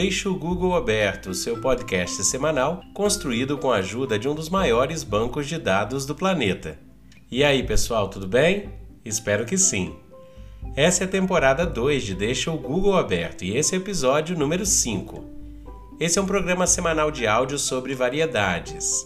Deixe o Google Aberto, seu podcast semanal, construído com a ajuda de um dos maiores bancos de dados do planeta. E aí, pessoal, tudo bem? Espero que sim. Essa é a temporada 2 de Deixa o Google Aberto e esse é o episódio número 5. Esse é um programa semanal de áudio sobre variedades.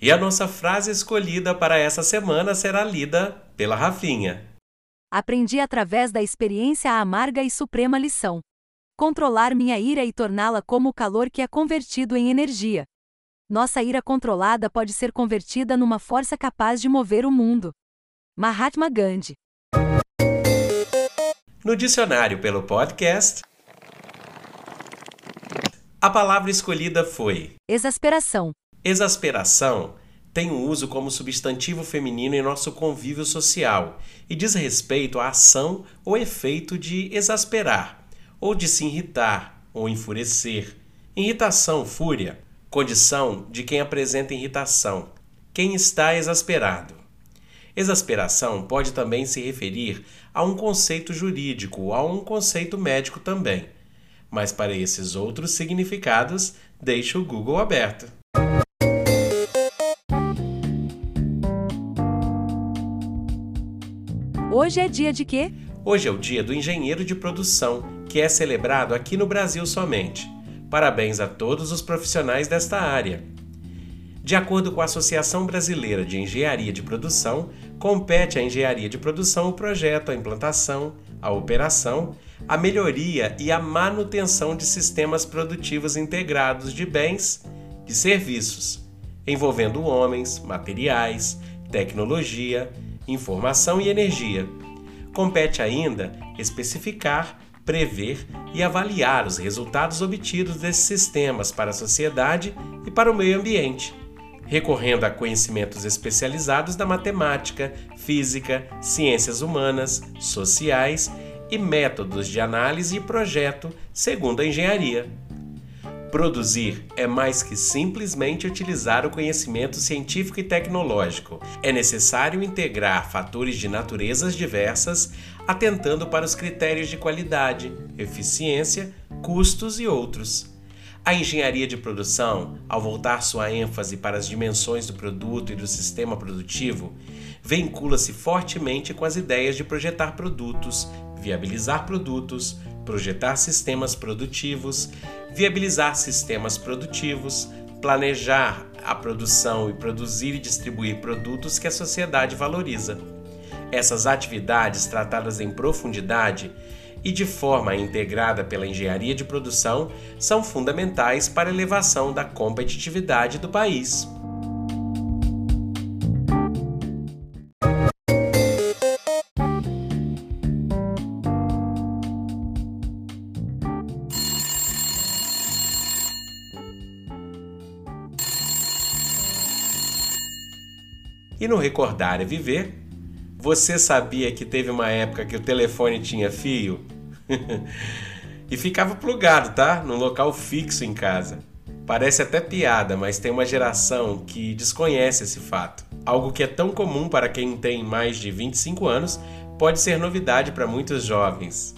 E a nossa frase escolhida para essa semana será lida pela Rafinha. Aprendi através da experiência a amarga e suprema lição. Controlar minha ira e torná-la como o calor que é convertido em energia. Nossa ira controlada pode ser convertida numa força capaz de mover o mundo. Mahatma Gandhi. No dicionário pelo podcast, a palavra escolhida foi Exasperação. Exasperação tem um uso como substantivo feminino em nosso convívio social e diz respeito à ação ou efeito de exasperar, ou de se irritar ou enfurecer. Irritação, fúria, condição de quem apresenta irritação, quem está exasperado. Exasperação pode também se referir a um conceito jurídico a um conceito médico também. Mas para esses outros significados, deixe o Google aberto. Hoje é dia de quê? Hoje é o dia do engenheiro de produção, que é celebrado aqui no Brasil somente. Parabéns a todos os profissionais desta área. De acordo com a Associação Brasileira de Engenharia de Produção, compete à engenharia de produção o projeto, a implantação, a operação, a melhoria e a manutenção de sistemas produtivos integrados de bens e serviços, envolvendo homens, materiais, tecnologia, informação e energia. Compete ainda especificar, prever e avaliar os resultados obtidos desses sistemas para a sociedade e para o meio ambiente, recorrendo a conhecimentos especializados da matemática, física, ciências humanas, sociais e métodos de análise e projeto segundo a engenharia. Produzir é mais que simplesmente utilizar o conhecimento científico e tecnológico. É necessário integrar fatores de naturezas diversas, atentando para os critérios de qualidade, eficiência, custos e outros. A engenharia de produção, ao voltar sua ênfase para as dimensões do produto e do sistema produtivo, vincula-se fortemente com as ideias de projetar produtos, viabilizar produtos, projetar sistemas produtivos, viabilizar sistemas produtivos, planejar a produção e produzir e distribuir produtos que a sociedade valoriza. Essas atividades, tratadas em profundidade e de forma integrada pela engenharia de produção, são fundamentais para a elevação da competitividade do país. E no Recordar é Viver, você sabia que teve uma época que o telefone tinha fio? e ficava plugado, tá? Num local fixo em casa. Parece até piada, mas tem uma geração que desconhece esse fato. Algo que é tão comum para quem tem mais de 25 anos pode ser novidade para muitos jovens.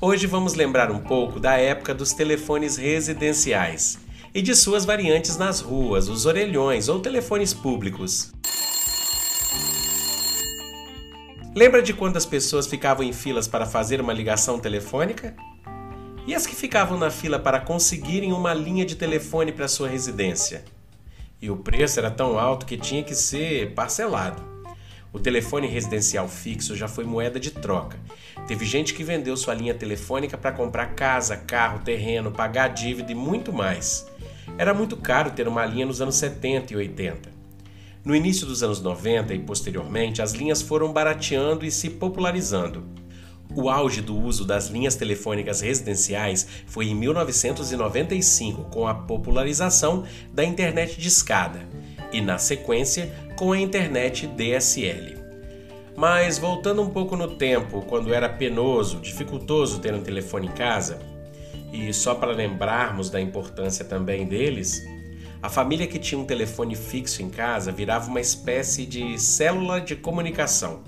Hoje vamos lembrar um pouco da época dos telefones residenciais e de suas variantes nas ruas, os orelhões ou telefones públicos. Lembra de quando as pessoas ficavam em filas para fazer uma ligação telefônica? E as que ficavam na fila para conseguirem uma linha de telefone para sua residência? E o preço era tão alto que tinha que ser parcelado. O telefone residencial fixo já foi moeda de troca. Teve gente que vendeu sua linha telefônica para comprar casa, carro, terreno, pagar dívida e muito mais. Era muito caro ter uma linha nos anos 70 e 80. No início dos anos 90 e posteriormente, as linhas foram barateando e se popularizando. O auge do uso das linhas telefônicas residenciais foi em 1995, com a popularização da internet de escada, e na sequência, com a internet DSL. Mas voltando um pouco no tempo, quando era penoso, dificultoso ter um telefone em casa, e só para lembrarmos da importância também deles, a família que tinha um telefone fixo em casa virava uma espécie de célula de comunicação.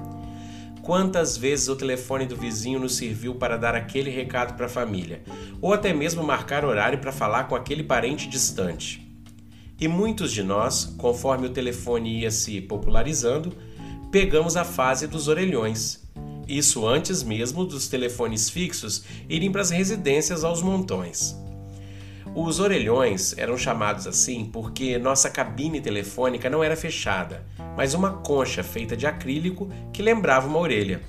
Quantas vezes o telefone do vizinho nos serviu para dar aquele recado para a família, ou até mesmo marcar horário para falar com aquele parente distante. E muitos de nós, conforme o telefone ia se popularizando, pegamos a fase dos orelhões. Isso antes mesmo dos telefones fixos irem para as residências aos montões. Os orelhões eram chamados assim porque nossa cabine telefônica não era fechada, mas uma concha feita de acrílico que lembrava uma orelha.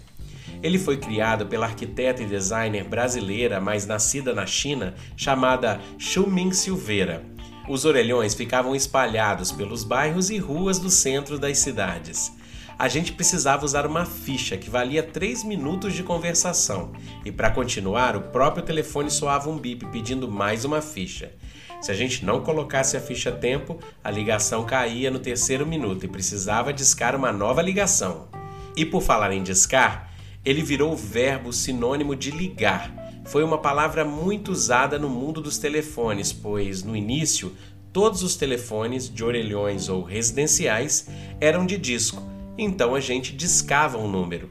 Ele foi criado pela arquiteta e designer brasileira, mas nascida na China, chamada Ming Silveira. Os orelhões ficavam espalhados pelos bairros e ruas do centro das cidades a gente precisava usar uma ficha que valia 3 minutos de conversação, e para continuar, o próprio telefone soava um bip pedindo mais uma ficha. Se a gente não colocasse a ficha a tempo, a ligação caía no terceiro minuto e precisava discar uma nova ligação. E por falar em discar, ele virou o verbo sinônimo de ligar. Foi uma palavra muito usada no mundo dos telefones, pois no início todos os telefones de orelhões ou residenciais eram de disco então a gente discava um número.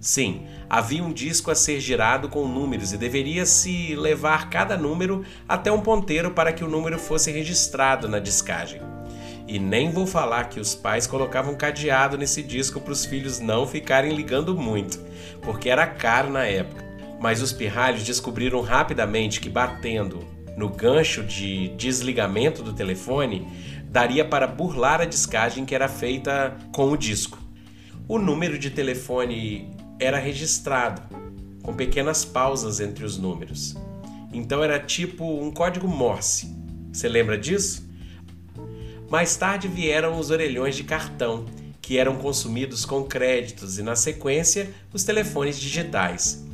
Sim, havia um disco a ser girado com números e deveria se levar cada número até um ponteiro para que o número fosse registrado na discagem. E nem vou falar que os pais colocavam cadeado nesse disco para os filhos não ficarem ligando muito, porque era caro na época. Mas os pirralhos descobriram rapidamente que batendo no gancho de desligamento do telefone daria para burlar a discagem que era feita com o disco o número de telefone era registrado, com pequenas pausas entre os números. Então era tipo um código Morse. Você lembra disso? Mais tarde vieram os orelhões de cartão, que eram consumidos com créditos, e na sequência, os telefones digitais.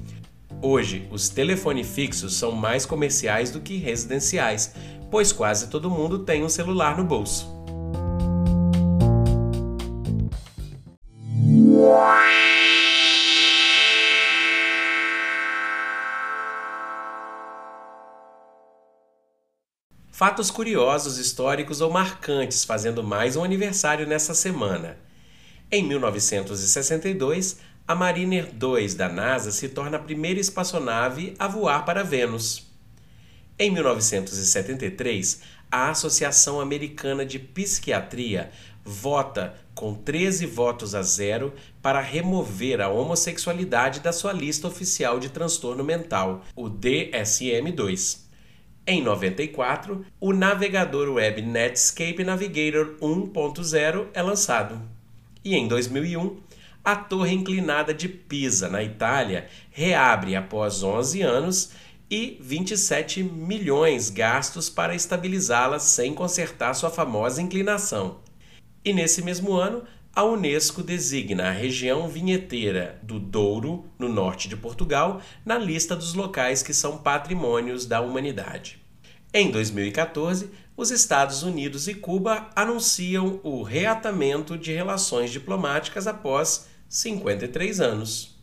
Hoje, os telefones fixos são mais comerciais do que residenciais, pois quase todo mundo tem um celular no bolso. Fatos curiosos, históricos ou marcantes fazendo mais um aniversário nessa semana. Em 1962, a Mariner 2 da NASA se torna a primeira espaçonave a voar para Vênus. Em 1973, a Associação Americana de Psiquiatria vota com 13 votos a zero para remover a homossexualidade da sua lista oficial de transtorno mental, o DSM-2. Em 94, o navegador web Netscape Navigator 1.0 é lançado. E em 2001, a Torre Inclinada de Pisa, na Itália, reabre após 11 anos e 27 milhões gastos para estabilizá-la sem consertar sua famosa inclinação. E nesse mesmo ano, a Unesco designa a região vinheteira do Douro, no norte de Portugal, na lista dos locais que são patrimônios da humanidade. Em 2014, os Estados Unidos e Cuba anunciam o reatamento de relações diplomáticas após 53 anos.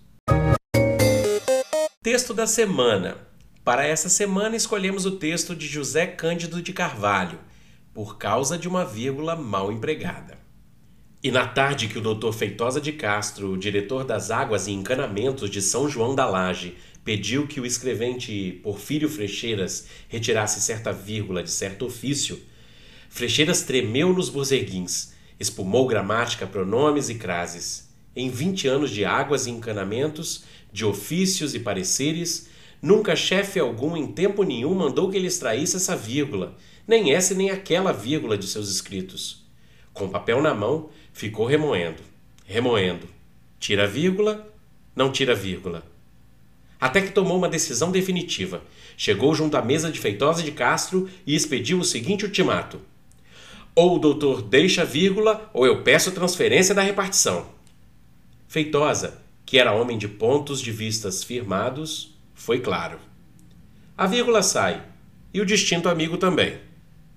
Texto da semana. Para essa semana escolhemos o texto de José Cândido de Carvalho, por causa de uma vírgula mal empregada. E na tarde que o doutor Feitosa de Castro, diretor das águas e encanamentos de São João da Laje, pediu que o escrevente Porfírio Frecheiras retirasse certa vírgula de certo ofício, Frecheiras tremeu nos borzeguins, espumou gramática, pronomes e crases. Em vinte anos de águas e encanamentos, de ofícios e pareceres, nunca chefe algum em tempo nenhum mandou que ele extraísse essa vírgula, nem essa nem aquela vírgula de seus escritos. Com o papel na mão, ficou remoendo, remoendo. Tira vírgula, não tira vírgula. Até que tomou uma decisão definitiva. Chegou junto à mesa de Feitosa de Castro e expediu o seguinte ultimato: Ou o doutor deixa vírgula, ou eu peço transferência da repartição. Feitosa, que era homem de pontos de vistas firmados, foi claro. A vírgula sai, e o distinto amigo também.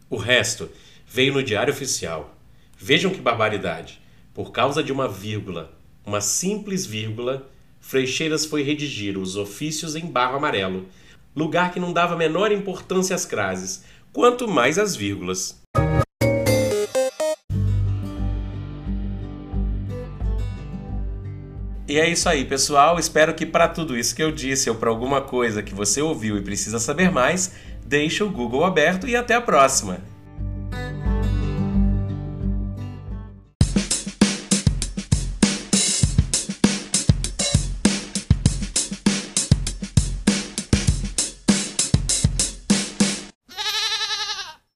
O resto veio no Diário Oficial. Vejam que barbaridade! Por causa de uma vírgula, uma simples vírgula, Freixeiras foi redigir os ofícios em barro amarelo, lugar que não dava menor importância às crases, quanto mais às vírgulas. E é isso aí, pessoal. Espero que para tudo isso que eu disse ou para alguma coisa que você ouviu e precisa saber mais, deixe o Google aberto e até a próxima.